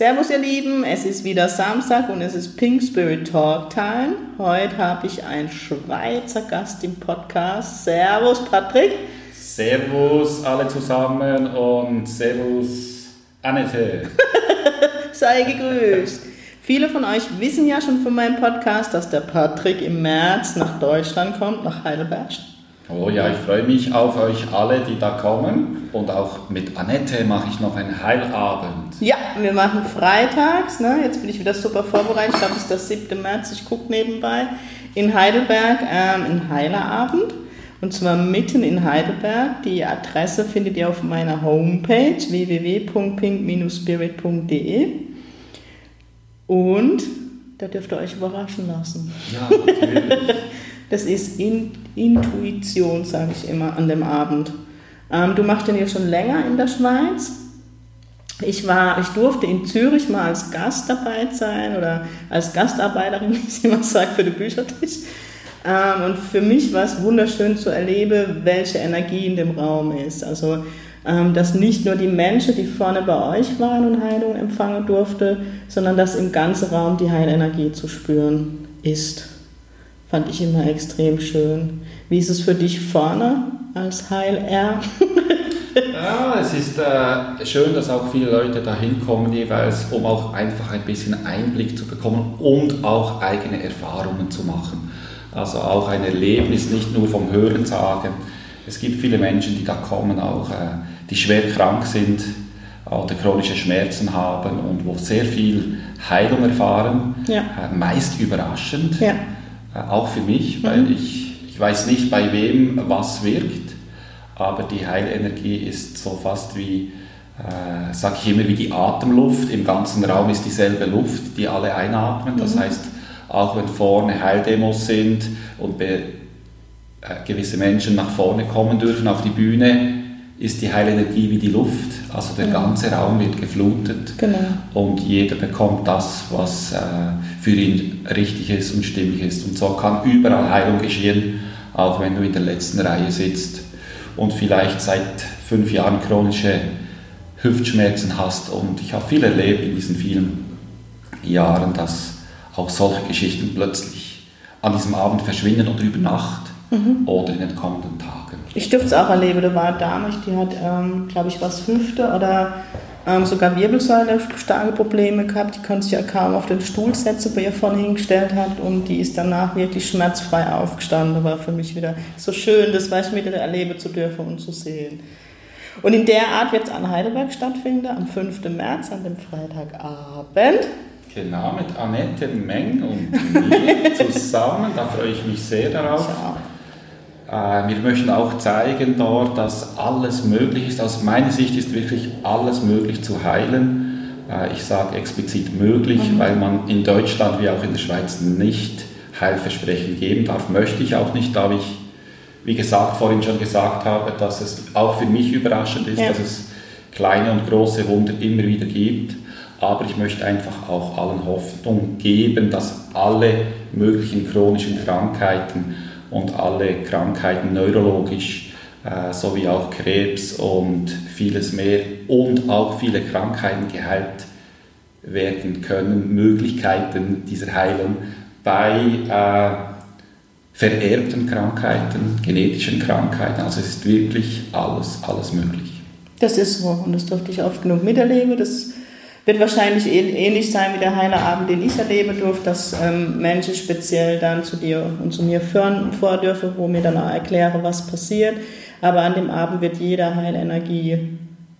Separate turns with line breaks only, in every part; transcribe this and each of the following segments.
Servus ihr Lieben, es ist wieder Samstag und es ist Pink Spirit Talk Time. Heute habe ich einen Schweizer Gast im Podcast. Servus Patrick.
Servus alle zusammen und Servus Annette.
Sei gegrüßt. Viele von euch wissen ja schon von meinem Podcast, dass der Patrick im März nach Deutschland kommt, nach Heidelberg.
Oh ja, ich freue mich auf euch alle, die da kommen. Und auch mit Annette mache ich noch einen Heilabend.
Ja, wir machen freitags. Ne? Jetzt bin ich wieder super vorbereitet. Ich glaube, es ist der 7. März. Ich gucke nebenbei. In Heidelberg ähm, ein Heilerabend. Und zwar mitten in Heidelberg. Die Adresse findet ihr auf meiner Homepage www.pink-spirit.de. Und da dürft ihr euch überraschen lassen.
Ja, natürlich.
Das ist in, Intuition, sage ich immer, an dem Abend. Ähm, du machst den jetzt schon länger in der Schweiz. Ich, war, ich durfte in Zürich mal als Gast dabei sein oder als Gastarbeiterin, wie ich immer sage, für den Büchertisch. Ähm, und für mich war es wunderschön zu erleben, welche Energie in dem Raum ist. Also, ähm, dass nicht nur die Menschen, die vorne bei euch waren und Heilung empfangen durfte, sondern dass im ganzen Raum die Heilenergie zu spüren ist fand ich immer extrem schön. Wie ist es für dich vorne als Heil-R?
ja, es ist äh, schön, dass auch viele Leute da hinkommen jeweils, um auch einfach ein bisschen Einblick zu bekommen und auch eigene Erfahrungen zu machen. Also auch ein Erlebnis, nicht nur vom Hören sagen. Es gibt viele Menschen, die da kommen, auch äh, die schwer krank sind oder chronische Schmerzen haben und wo sehr viel Heilung erfahren, ja. äh, meist überraschend. Ja auch für mich, weil mhm. ich, ich weiß nicht, bei wem was wirkt, aber die Heilenergie ist so fast wie, äh, sage ich immer, wie die Atemluft. Im ganzen Raum ist dieselbe Luft, die alle einatmen. Das mhm. heißt, auch wenn vorne Heildemos sind und be, äh, gewisse Menschen nach vorne kommen dürfen auf die Bühne, ist die Heilenergie wie die Luft. Also der genau. ganze Raum wird geflutet genau. und jeder bekommt das, was äh, für ihn richtig ist und stimmig ist. Und so kann überall Heilung geschehen, auch wenn du in der letzten Reihe sitzt und vielleicht seit fünf Jahren chronische Hüftschmerzen hast. Und ich habe viel erlebt in diesen vielen Jahren, dass auch solche Geschichten plötzlich an diesem Abend verschwinden oder über Nacht mhm. oder in den kommenden Tagen.
Ich dürfte es auch erleben. Da war eine Dame, die hat, ähm, glaube ich, was Hüfte oder ähm, sogar Wirbelsäule starke Probleme gehabt. Die konnte sich ja kaum auf den Stuhl setzen, bei ihr vorne hingestellt hat. Und die ist danach wirklich schmerzfrei aufgestanden. War für mich wieder so schön, das was ich mit erleben zu dürfen und zu sehen. Und in der Art wird es an Heidelberg stattfinden, am 5. März, an dem Freitagabend.
Genau, mit Annette Meng und mir zusammen. Da freue ich mich sehr darauf. Ja. Äh, wir möchten auch zeigen dort, dass alles möglich ist. Aus meiner Sicht ist wirklich alles möglich zu heilen. Äh, ich sage explizit möglich, mhm. weil man in Deutschland wie auch in der Schweiz nicht Heilversprechen geben darf. Möchte ich auch nicht, da ich, wie gesagt, vorhin schon gesagt habe, dass es auch für mich überraschend ist, ja. dass es kleine und große Wunder immer wieder gibt. Aber ich möchte einfach auch allen Hoffnung geben, dass alle möglichen chronischen Krankheiten und alle Krankheiten neurologisch äh, sowie auch Krebs und vieles mehr und auch viele Krankheiten geheilt werden können, Möglichkeiten dieser Heilung bei äh, vererbten Krankheiten, genetischen Krankheiten. Also es ist wirklich alles, alles möglich.
Das ist so und das durfte ich oft genug miterleben. Das wird wahrscheinlich ähnlich sein wie der Heilerabend, den ich erleben durfte, dass ähm, Menschen speziell dann zu dir und zu mir führen vor dürfen, wo mir dann auch erkläre, was passiert. Aber an dem Abend wird jeder Heilenergie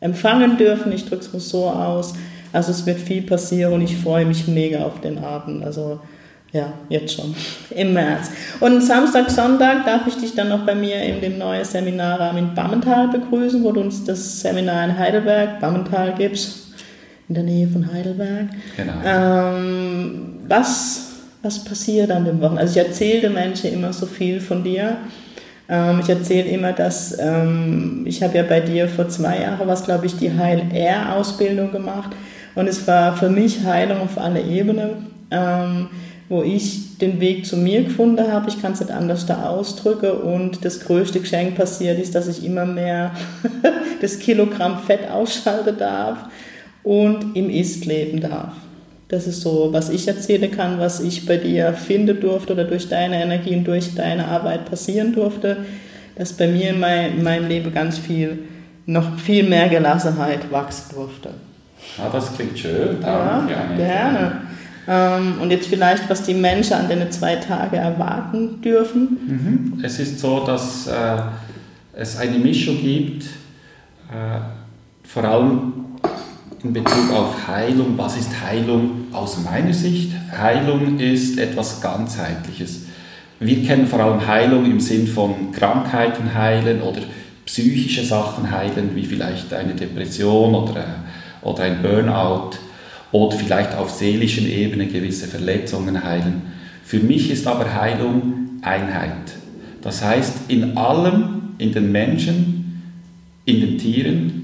empfangen dürfen. Ich drücke es mal so aus. Also es wird viel passieren und ich freue mich mega auf den Abend. Also ja, jetzt schon, im März. Und Samstag, Sonntag darf ich dich dann noch bei mir in dem neuen Seminarraum in Bammental begrüßen, wo du uns das Seminar in Heidelberg, Bammental gibst in der Nähe von Heidelberg. Genau. Ähm, was was passiert an dem Wochenende? Also ich erzähle den Menschen immer so viel von dir. Ähm, ich erzähle immer, dass ähm, ich habe ja bei dir vor zwei Jahren was, glaube ich, die Heil-R-Ausbildung gemacht. Und es war für mich Heilung auf alle Ebenen, ähm, wo ich den Weg zu mir gefunden habe. Ich kann es nicht anders da ausdrücken. Und das größte Geschenk passiert ist, dass ich immer mehr das Kilogramm Fett ausschalten darf und im Ist leben darf. Das ist so, was ich erzählen kann, was ich bei dir finden durfte oder durch deine Energie und durch deine Arbeit passieren durfte, dass bei mir in, mein, in meinem Leben ganz viel, noch viel mehr Gelassenheit wachsen durfte.
Ah, das klingt schön. Danke.
Ja, gerne. Ähm, und jetzt vielleicht, was die Menschen an den zwei Tagen erwarten dürfen.
Mhm. Es ist so, dass äh, es eine Mischung gibt, äh, vor allem in Bezug auf Heilung. Was ist Heilung aus meiner Sicht? Heilung ist etwas ganzheitliches. Wir kennen vor allem Heilung im Sinn von Krankheiten heilen oder psychische Sachen heilen, wie vielleicht eine Depression oder, äh, oder ein Burnout oder vielleicht auf seelischen Ebene gewisse Verletzungen heilen. Für mich ist aber Heilung Einheit. Das heißt, in allem, in den Menschen, in den Tieren,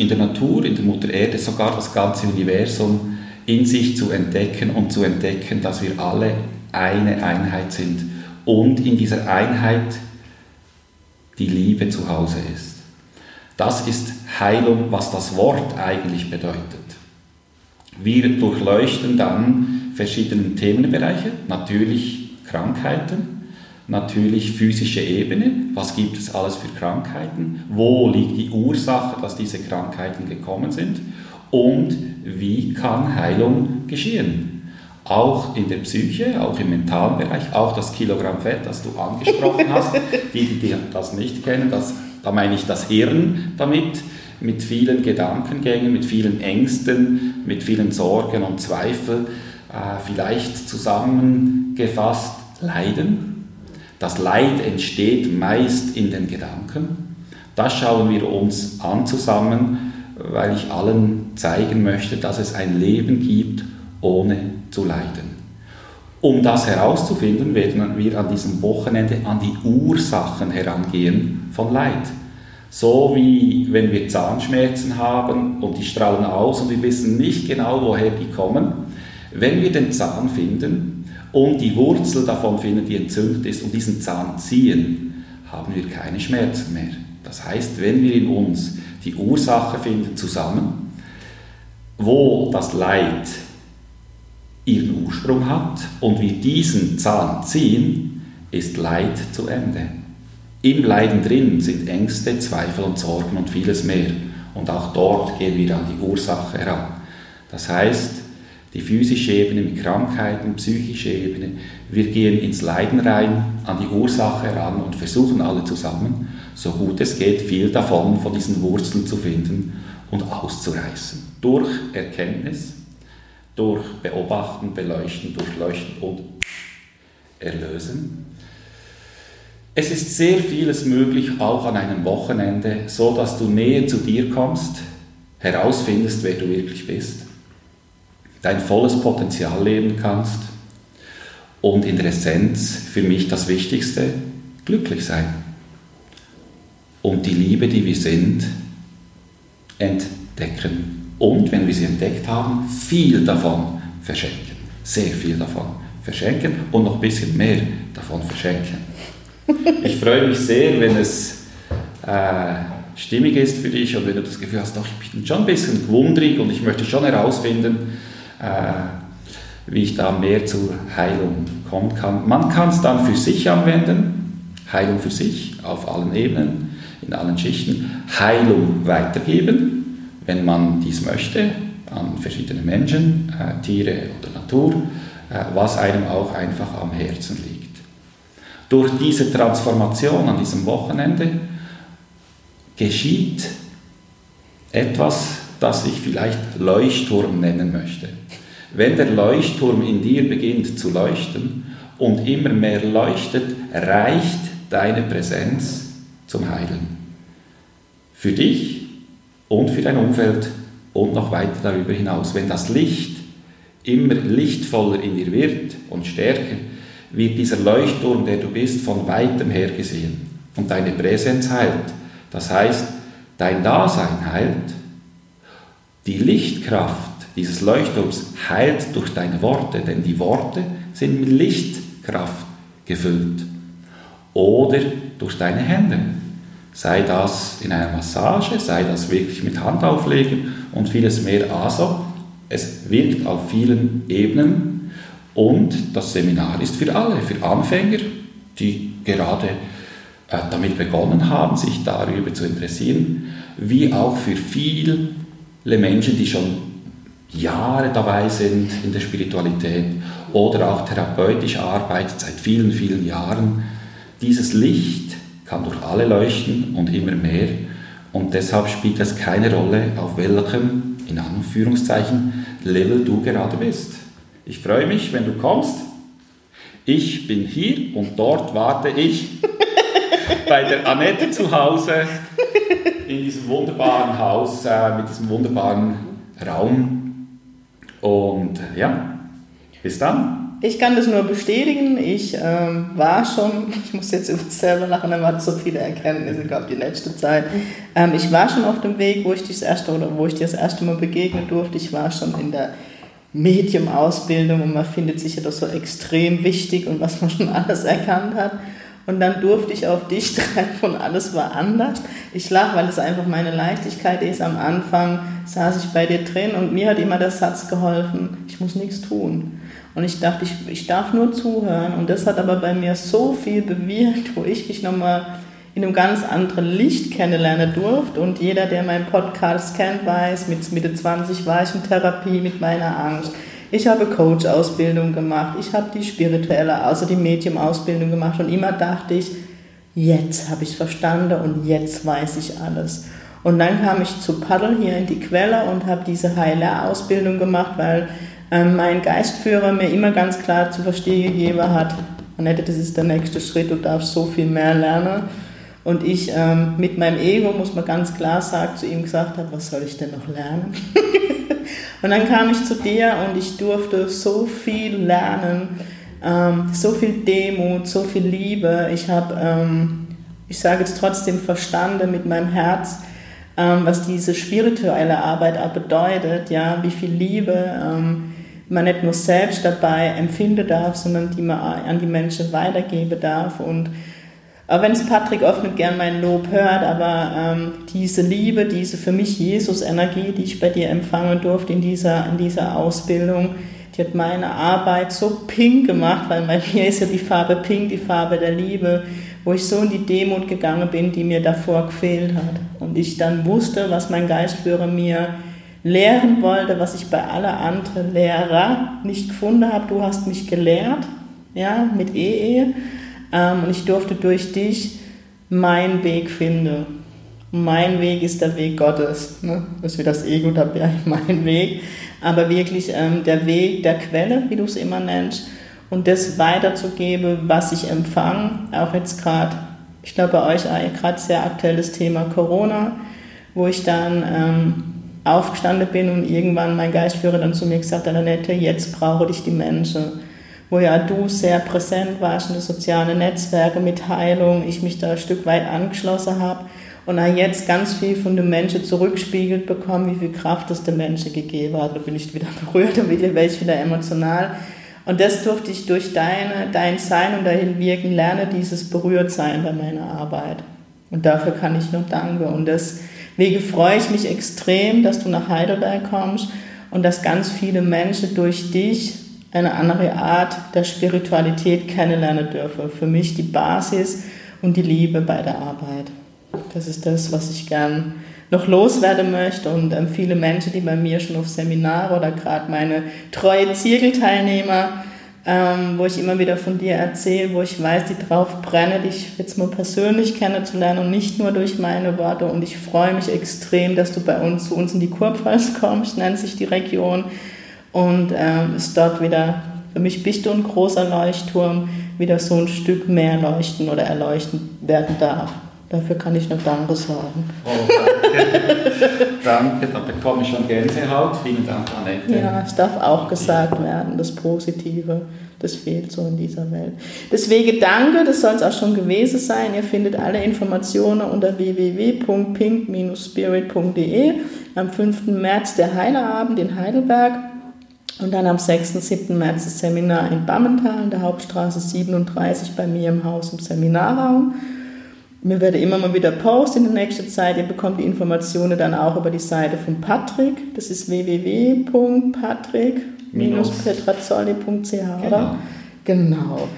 in der Natur, in der Mutter Erde, sogar das ganze Universum in sich zu entdecken und zu entdecken, dass wir alle eine Einheit sind und in dieser Einheit die Liebe zu Hause ist. Das ist Heilung, was das Wort eigentlich bedeutet. Wir durchleuchten dann verschiedene Themenbereiche, natürlich Krankheiten, natürlich physische Ebene, was gibt es alles für Krankheiten, wo liegt die Ursache, dass diese Krankheiten gekommen sind? Und wie kann Heilung geschehen. Auch in der Psyche, auch im mentalen Bereich, auch das Kilogramm Fett, das du angesprochen hast, die, die das nicht kennen, das, da meine ich das Hirn damit, mit vielen Gedankengängen, mit vielen Ängsten, mit vielen Sorgen und Zweifeln, äh, vielleicht zusammengefasst Leiden, das Leid entsteht meist in den Gedanken. Das schauen wir uns an zusammen, weil ich allen zeigen möchte, dass es ein Leben gibt, ohne zu leiden. Um das herauszufinden, werden wir an diesem Wochenende an die Ursachen herangehen von Leid. So wie wenn wir Zahnschmerzen haben und die strahlen aus und wir wissen nicht genau, woher die kommen. Wenn wir den Zahn finden, und die Wurzel davon finden, die entzündet ist, und diesen Zahn ziehen, haben wir keine Schmerzen mehr. Das heißt, wenn wir in uns die Ursache finden zusammen, wo das Leid ihren Ursprung hat und wir diesen Zahn ziehen, ist Leid zu Ende. Im Leiden drin sind Ängste, Zweifel und Sorgen und vieles mehr. Und auch dort gehen wir an die Ursache heran. Das heißt, die physische Ebene mit Krankheiten, psychische Ebene. Wir gehen ins Leiden rein, an die Ursache heran und versuchen alle zusammen, so gut es geht, viel davon von diesen Wurzeln zu finden und auszureißen. Durch Erkenntnis, durch Beobachten, Beleuchten, Durchleuchten und Erlösen. Es ist sehr vieles möglich, auch an einem Wochenende, so dass du näher zu dir kommst, herausfindest, wer du wirklich bist dein volles Potenzial leben kannst und in der Essenz für mich das Wichtigste, glücklich sein. Und die Liebe, die wir sind, entdecken. Und wenn wir sie entdeckt haben, viel davon verschenken. Sehr viel davon verschenken und noch ein bisschen mehr davon verschenken. Ich freue mich sehr, wenn es äh, stimmig ist für dich und wenn du das Gefühl hast, doch, ich bin schon ein bisschen gewundrig und ich möchte schon herausfinden, wie ich da mehr zur Heilung kommen kann. Man kann es dann für sich anwenden, Heilung für sich auf allen Ebenen, in allen Schichten, Heilung weitergeben, wenn man dies möchte, an verschiedene Menschen, äh, Tiere oder Natur, äh, was einem auch einfach am Herzen liegt. Durch diese Transformation an diesem Wochenende geschieht etwas, das ich vielleicht Leuchtturm nennen möchte. Wenn der Leuchtturm in dir beginnt zu leuchten und immer mehr leuchtet, reicht deine Präsenz zum Heilen. Für dich und für dein Umfeld und noch weiter darüber hinaus. Wenn das Licht immer lichtvoller in dir wird und stärker, wird dieser Leuchtturm, der du bist, von weitem her gesehen und deine Präsenz heilt. Das heißt, dein Dasein heilt. Die Lichtkraft dieses Leuchtturms heilt durch deine Worte, denn die Worte sind mit Lichtkraft gefüllt. Oder durch deine Hände. Sei das in einer Massage, sei das wirklich mit Handauflegen und vieles mehr. Also, es wirkt auf vielen Ebenen und das Seminar ist für alle, für Anfänger, die gerade äh, damit begonnen haben, sich darüber zu interessieren, wie auch für viele Menschen, die schon Jahre dabei sind in der Spiritualität oder auch therapeutisch arbeiten seit vielen, vielen Jahren. Dieses Licht kann durch alle leuchten und immer mehr und deshalb spielt es keine Rolle, auf welchem, in Anführungszeichen, Level du gerade bist. Ich freue mich, wenn du kommst. Ich bin hier und dort warte ich bei der Annette zu Hause in diesem wunderbaren Haus äh, mit diesem wunderbaren Raum. Und ja, bis dann.
Ich kann das nur bestätigen. Ich ähm, war schon, ich muss jetzt über selber lachen, da waren so viele Erkenntnisse, glaube die letzte Zeit. Ähm, ich war schon auf dem Weg, wo ich, das erste, oder wo ich dir das erste Mal begegnen durfte. Ich war schon in der Medium-Ausbildung und man findet sich ja das so extrem wichtig und was man schon alles erkannt hat. Und dann durfte ich auf dich treffen und alles war anders. Ich lache, weil es einfach meine Leichtigkeit ist. Am Anfang saß ich bei dir drin und mir hat immer der Satz geholfen, ich muss nichts tun. Und ich dachte, ich, ich darf nur zuhören. Und das hat aber bei mir so viel bewirkt, wo ich mich nochmal in einem ganz anderen Licht kennenlernen durfte. Und jeder, der meinen Podcast kennt, weiß, mit Mitte 20 war ich in Therapie mit meiner Angst. Ich habe Coach-Ausbildung gemacht, ich habe die spirituelle, also die Medium-Ausbildung gemacht und immer dachte ich, jetzt habe ich es verstanden und jetzt weiß ich alles. Und dann kam ich zu Paddel hier in die Quelle und habe diese Heiler-Ausbildung gemacht, weil ähm, mein Geistführer mir immer ganz klar zu verstehen gegeben hat, Annette, das ist der nächste Schritt, du darfst so viel mehr lernen. Und ich ähm, mit meinem Ego, muss man ganz klar sagen, zu ihm gesagt habe, was soll ich denn noch lernen? und dann kam ich zu dir und ich durfte so viel lernen, ähm, so viel Demut, so viel Liebe. Ich habe, ähm, ich sage jetzt trotzdem, verstanden mit meinem Herz, ähm, was diese spirituelle Arbeit auch bedeutet, ja, wie viel Liebe ähm, man nicht nur selbst dabei empfinden darf, sondern die man an die Menschen weitergeben darf. Und auch wenn es Patrick oft nicht gern mein Lob hört, aber ähm, diese Liebe, diese für mich Jesus-Energie, die ich bei dir empfangen durfte in dieser, in dieser Ausbildung, die hat meine Arbeit so pink gemacht, weil bei mir ist ja die Farbe pink, die Farbe der Liebe, wo ich so in die Demut gegangen bin, die mir davor gefehlt hat. Und ich dann wusste, was mein Geistführer mir lehren wollte, was ich bei aller anderen Lehrer nicht gefunden habe. Du hast mich gelehrt, ja, mit Ehe. Ähm, und ich durfte durch dich meinen Weg finden. Mein Weg ist der Weg Gottes. Ne? Das ist wie das Ego, da wäre mein Weg. Aber wirklich ähm, der Weg der Quelle, wie du es immer nennst. Und das weiterzugeben, was ich empfange. Auch jetzt gerade, ich glaube bei euch gerade sehr aktuelles Thema Corona, wo ich dann ähm, aufgestanden bin und irgendwann mein Geistführer dann zu mir gesagt hat, Annette, jetzt brauche ich die Menschen. Wo ja du sehr präsent warst in den sozialen Netzwerken mit Heilung, ich mich da ein Stück weit angeschlossen habe und auch jetzt ganz viel von den Menschen zurückspiegelt bekommen, wie viel Kraft es den Menschen gegeben hat. Da bin ich wieder berührt wieder werde ich wieder emotional. Und das durfte ich durch deine, dein Sein und dein Wirken lernen, dieses Berührtsein bei meiner Arbeit. Und dafür kann ich nur danken. Und das Wege freue ich mich extrem, dass du nach Heidelberg kommst und dass ganz viele Menschen durch dich eine andere Art der Spiritualität kennenlernen dürfen. Für mich die Basis und die Liebe bei der Arbeit. Das ist das, was ich gern noch loswerden möchte und ähm, viele Menschen, die bei mir schon auf Seminare oder gerade meine treue Zirkelteilnehmer ähm, wo ich immer wieder von dir erzähle, wo ich weiß, die drauf brennen, dich jetzt mal persönlich kennenzulernen und nicht nur durch meine Worte. Und ich freue mich extrem, dass du bei uns zu uns in die Kurpfalz kommst, nennt sich die Region. Und ähm, ist dort wieder, für mich bist du ein großer Leuchtturm, wieder so ein Stück mehr leuchten oder erleuchten werden darf. Dafür kann ich nur Danke sagen. Oh,
Danke, da bekomme ich schon Gänsehaut. Vielen Dank, Annette.
Ja, es darf auch gesagt werden, das Positive, das fehlt so in dieser Welt. Deswegen danke, das soll es auch schon gewesen sein. Ihr findet alle Informationen unter www.pink-spirit.de. Am 5. März der Heilerabend in Heidelberg. Und dann am 6. und 7. März das Seminar in Bammental, in der Hauptstraße 37 bei mir im Haus im Seminarraum. Mir werde immer mal wieder posten in der nächsten Zeit. Ihr bekommt die Informationen dann auch über die Seite von Patrick. Das ist www.patrick-petrazzoli.ch, oder? Genau.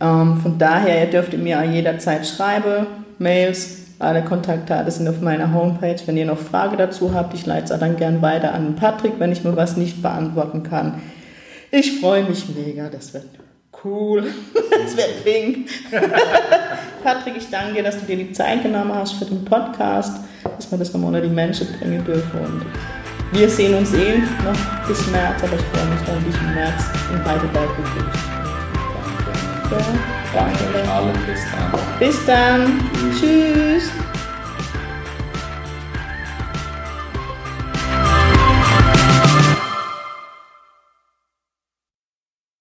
Ähm, von daher, ihr dürft mir jederzeit schreiben, Mails, alle Kontaktdaten sind auf meiner Homepage. Wenn ihr noch Frage dazu habt, ich leite es dann gern weiter an Patrick, wenn ich mir was nicht beantworten kann. Ich freue mich mega, das wird cool, das wird pink. Patrick, ich danke dir, dass du dir die Zeit genommen hast für den Podcast, dass wir das nochmal unter die Menschen bringen dürfen. Und wir sehen uns eh noch bis März, aber ich freue mich dann, dich im März in Heidelberg begrüßen.
Danke.
Danke.
Allen bis dann.
Bis dann. Tschüss.